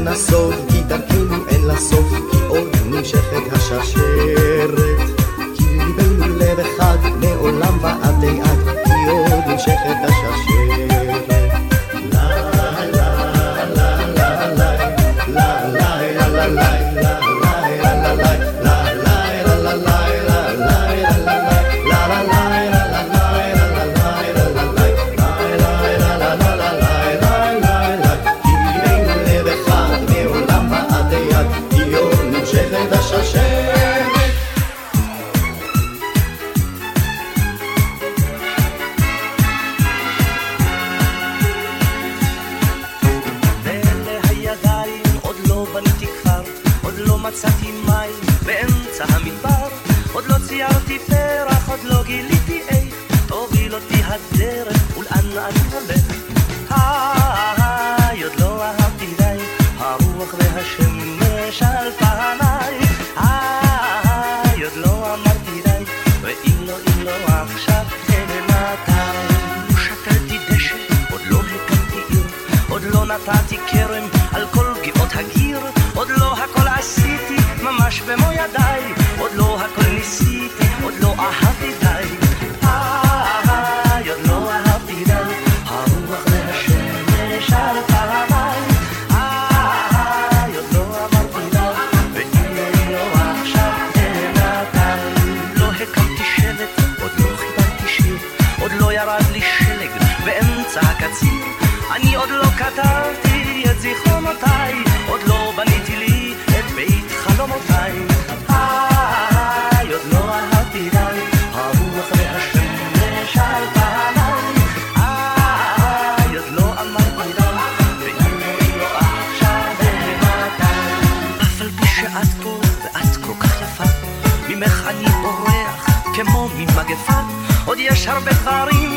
ונסוב, כי דרכנו אין לה סוף, כי עוד נמשכת ودي اشهر بخضاري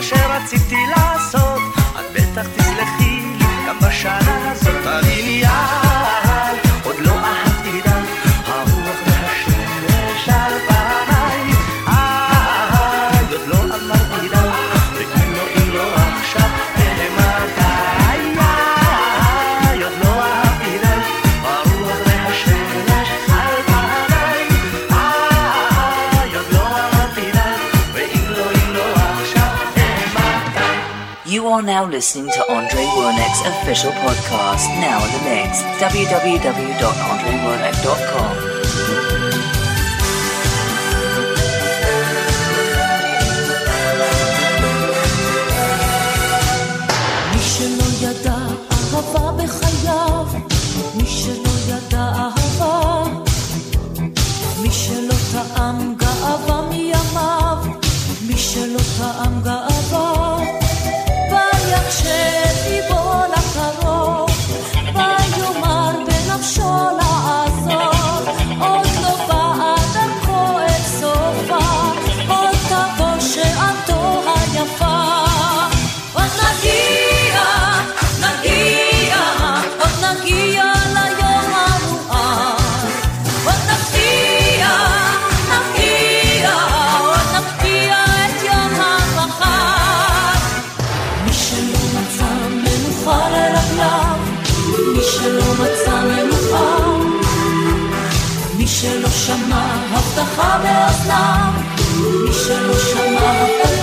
listening to Andre Wernick's official podcast, now in the mix. www.andrewernick.com. הבטחה באוזניו, מי שלא שמע הבטחה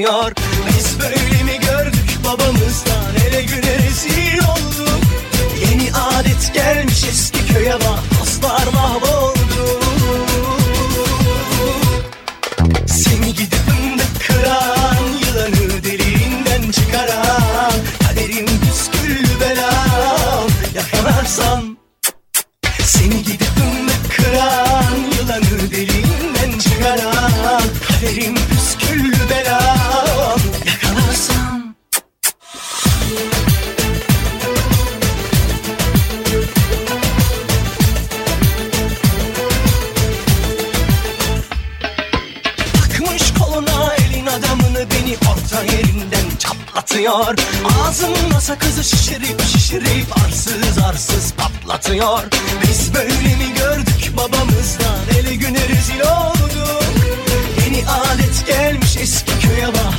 York. patlatıyor Ağzımda sakızı şişirip şişirip arsız arsız patlatıyor. Biz böyle mi gördük babamızdan? Eli güne rezil olduk. Yeni alet gelmiş eski köye bak.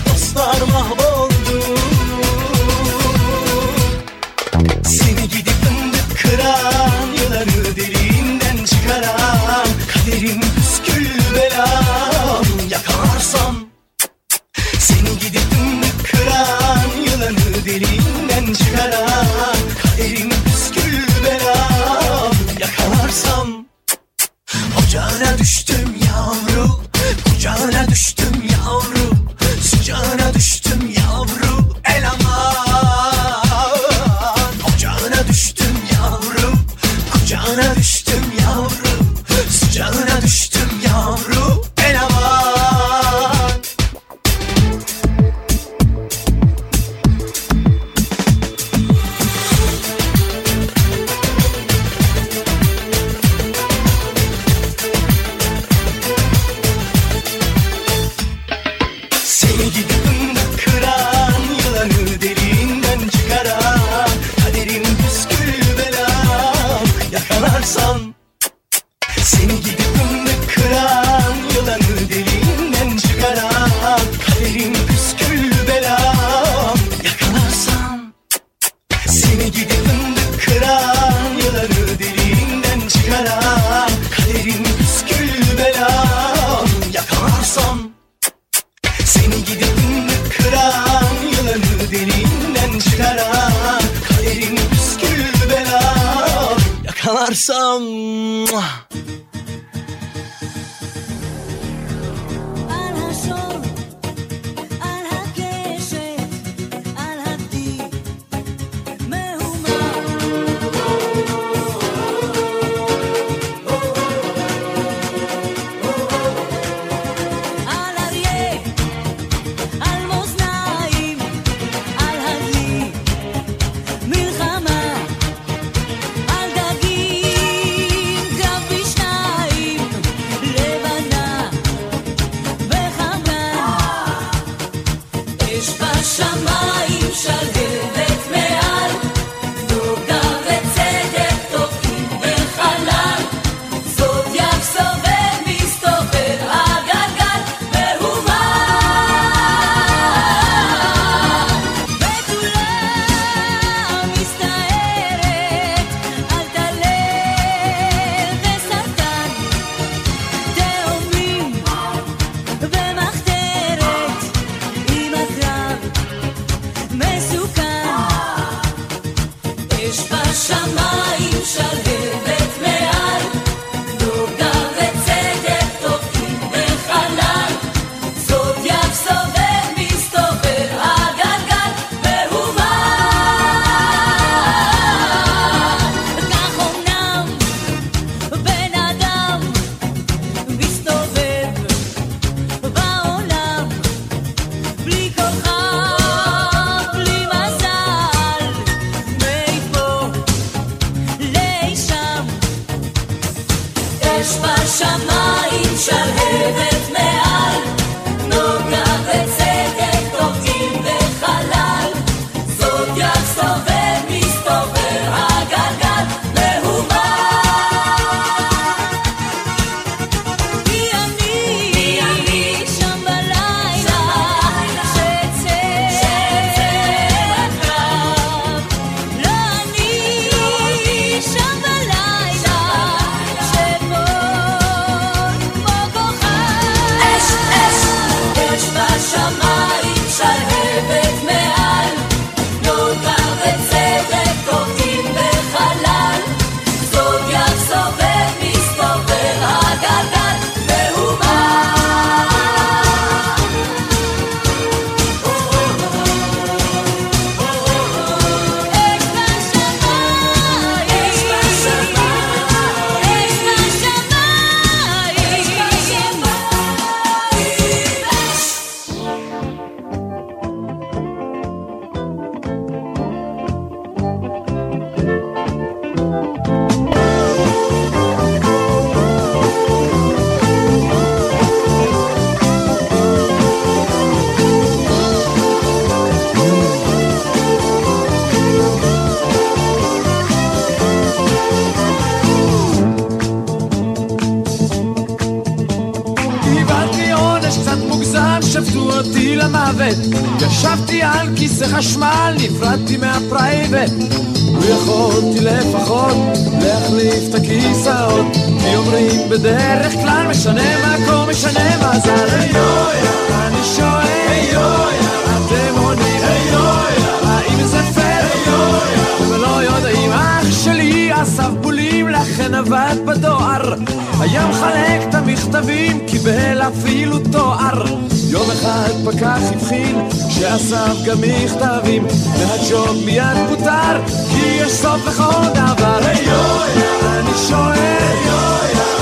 המכתבים קיבל אפילו תואר. יום אחד פקח הבחין שאסף גם מכתבים והג'וב מיד פוטר כי יש סוף לכל דבר. אני שואל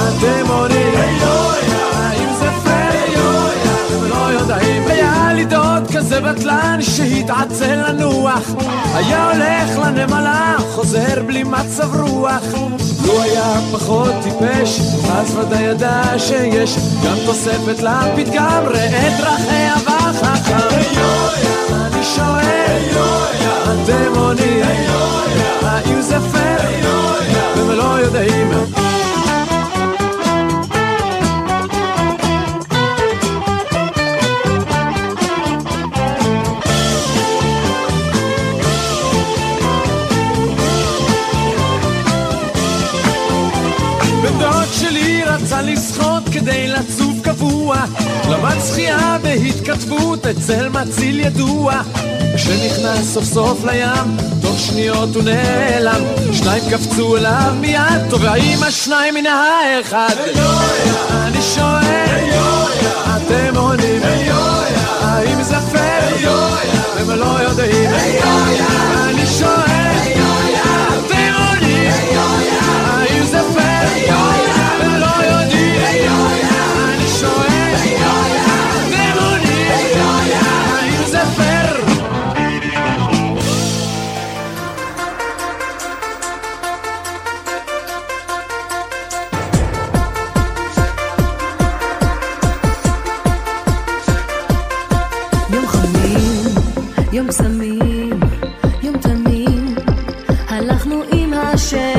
אתם עונים. זה פייר? יודעים היה לי דוד כזה בטלן שהתעצל לנוח היה הולך לנמלה חוזר בלי מצב רוח. לו היה פחות טיפש אז ודאי ידע שיש גם תוספת לפתגם. ראה את דרכי החכם אני שואל. עונים. האם זה פייר? אתם לא יודעים כדי לצוף קבוע. למד שחייה בהתכתבות אצל מציל ידוע. כשנכנס סוף סוף לים תוך שניות הוא נעלם. שניים קפצו אליו מיד טובעים השניים מן האחד? אני שואל אתם עונים האם זה פייר? הם לא יודעים. אני שואל shame.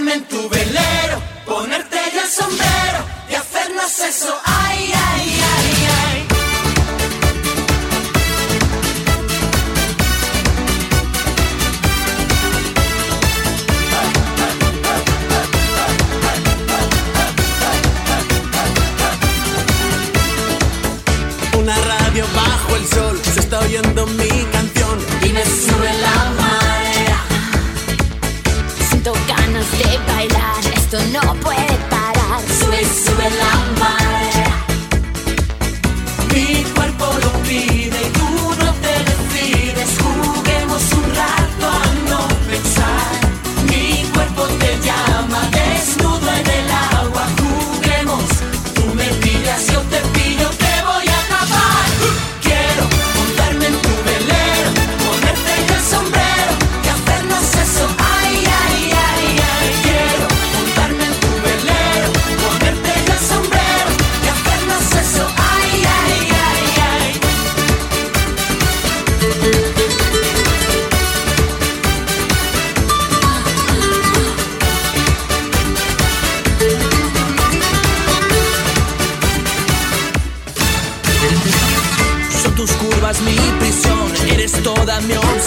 Montarme en tu velero, ponerte ya el sombrero y hacernos eso, ay, ay, ay, ay. Una radio bajo el sol, se está oyendo mi canción y me sube la. Siento ganas de bailar, esto no puede parar. Sube, sube la marea.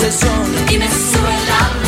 se sono dimesso e l'anno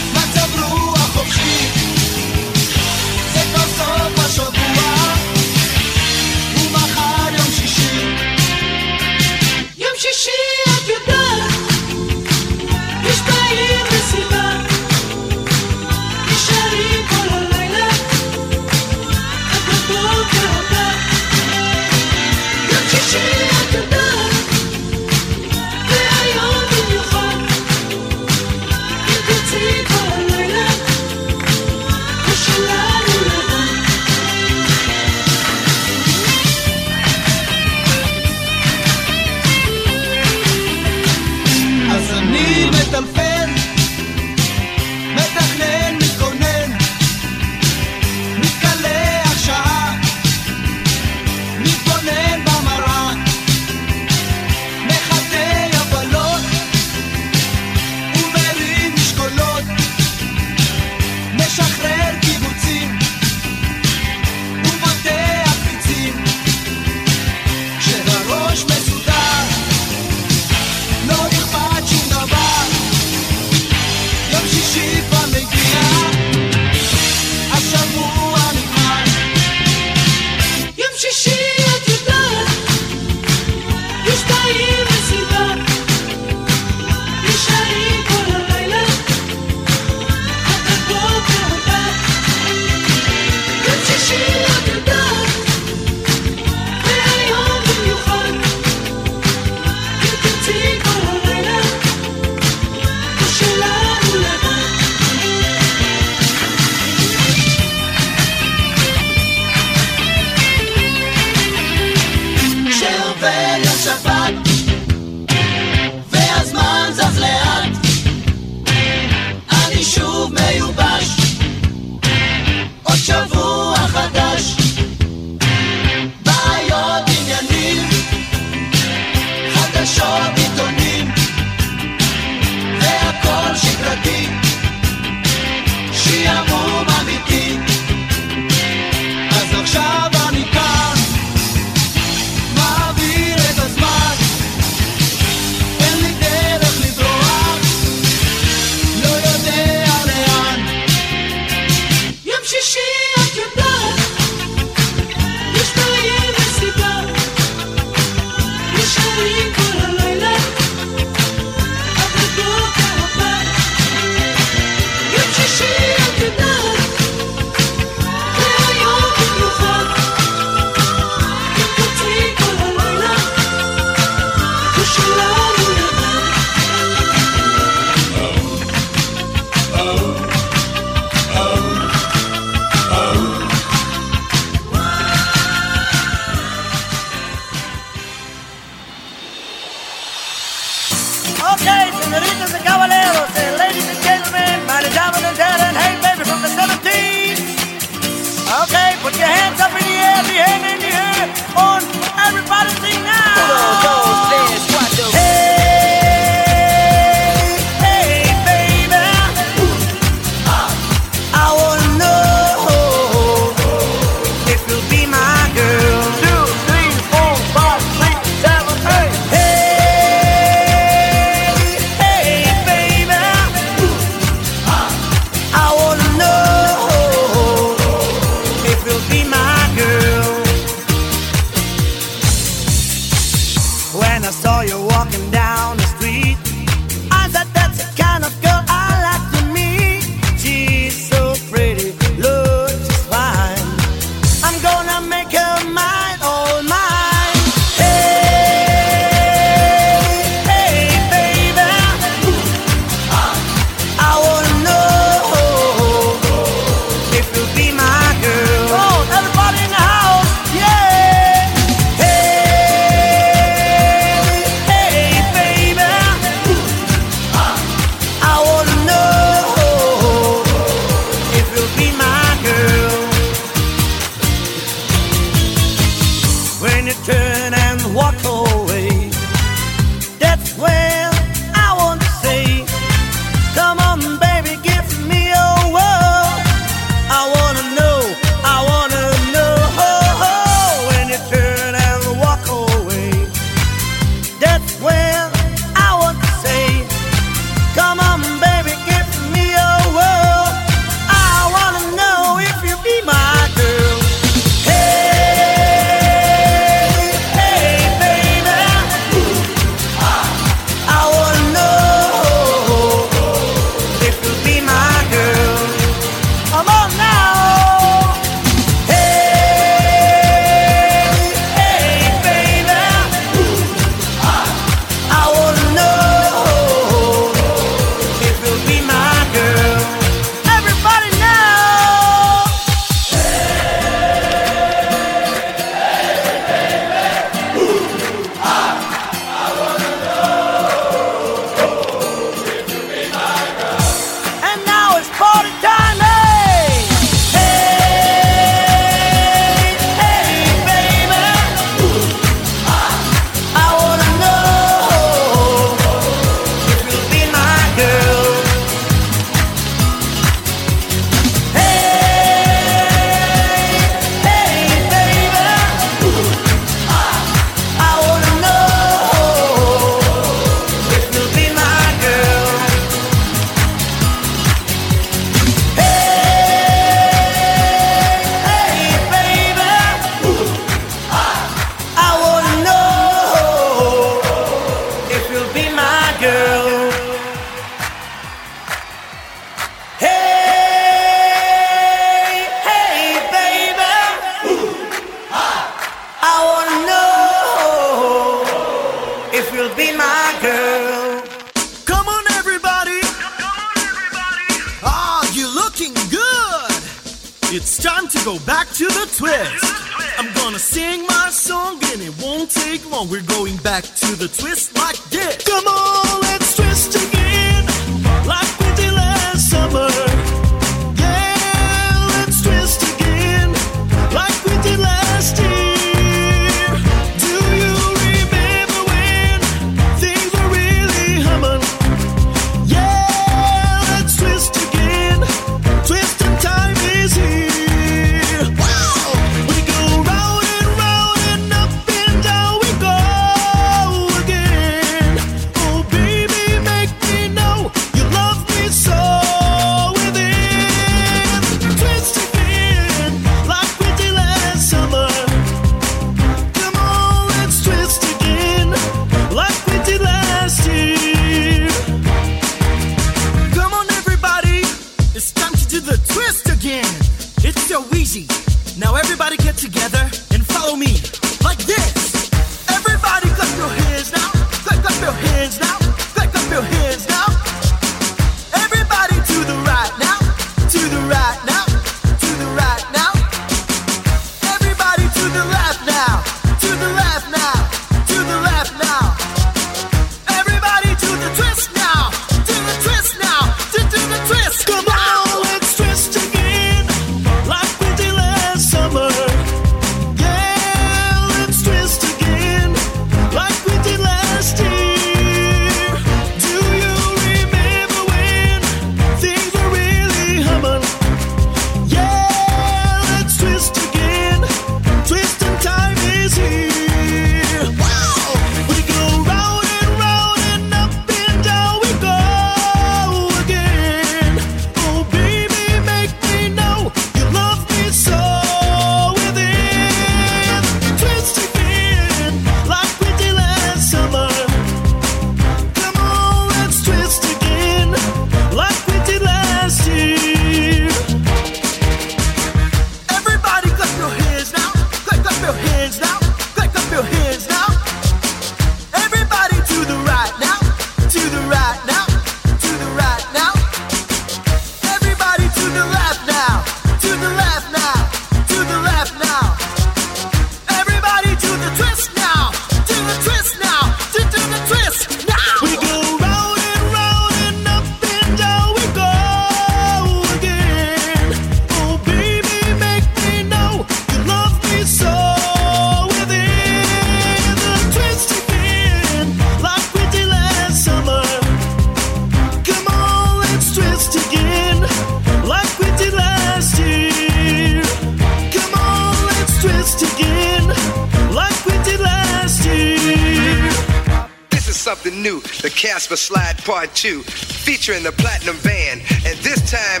new, the Casper Slide Part 2, featuring the Platinum Band. And this time,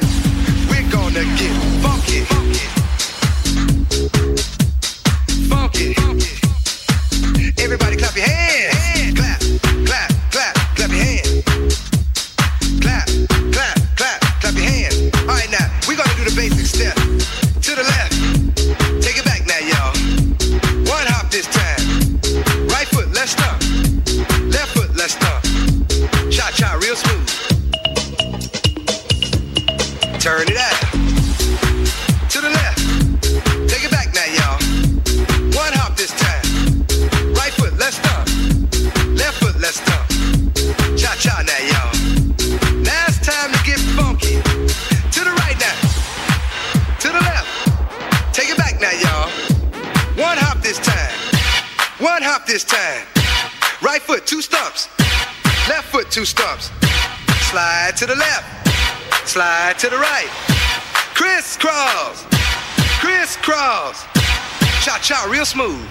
we're gonna get funky. Funky. Funky. funky. Everybody clap your hands. to the right. Crisscross, crisscross. Cha cha, real smooth.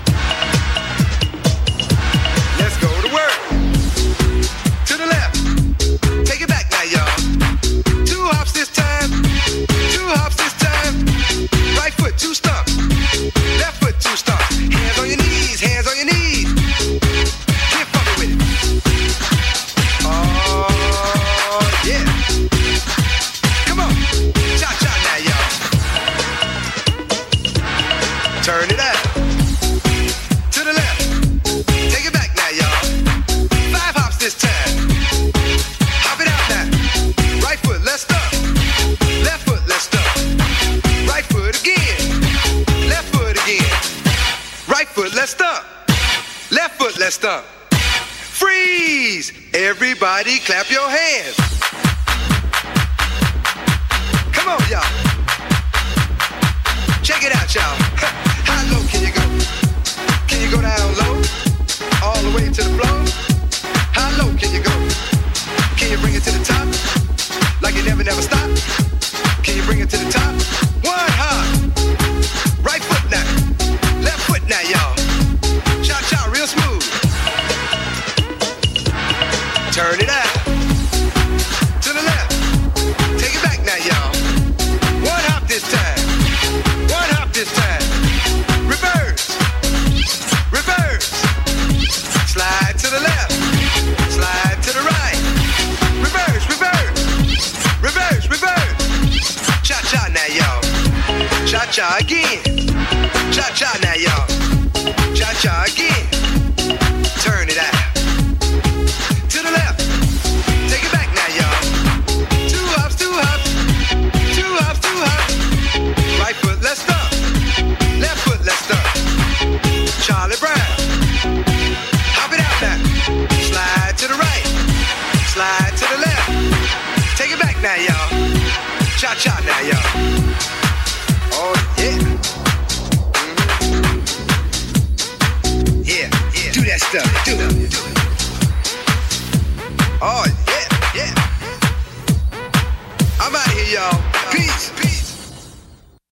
Let's go to work. Everybody clap your hands.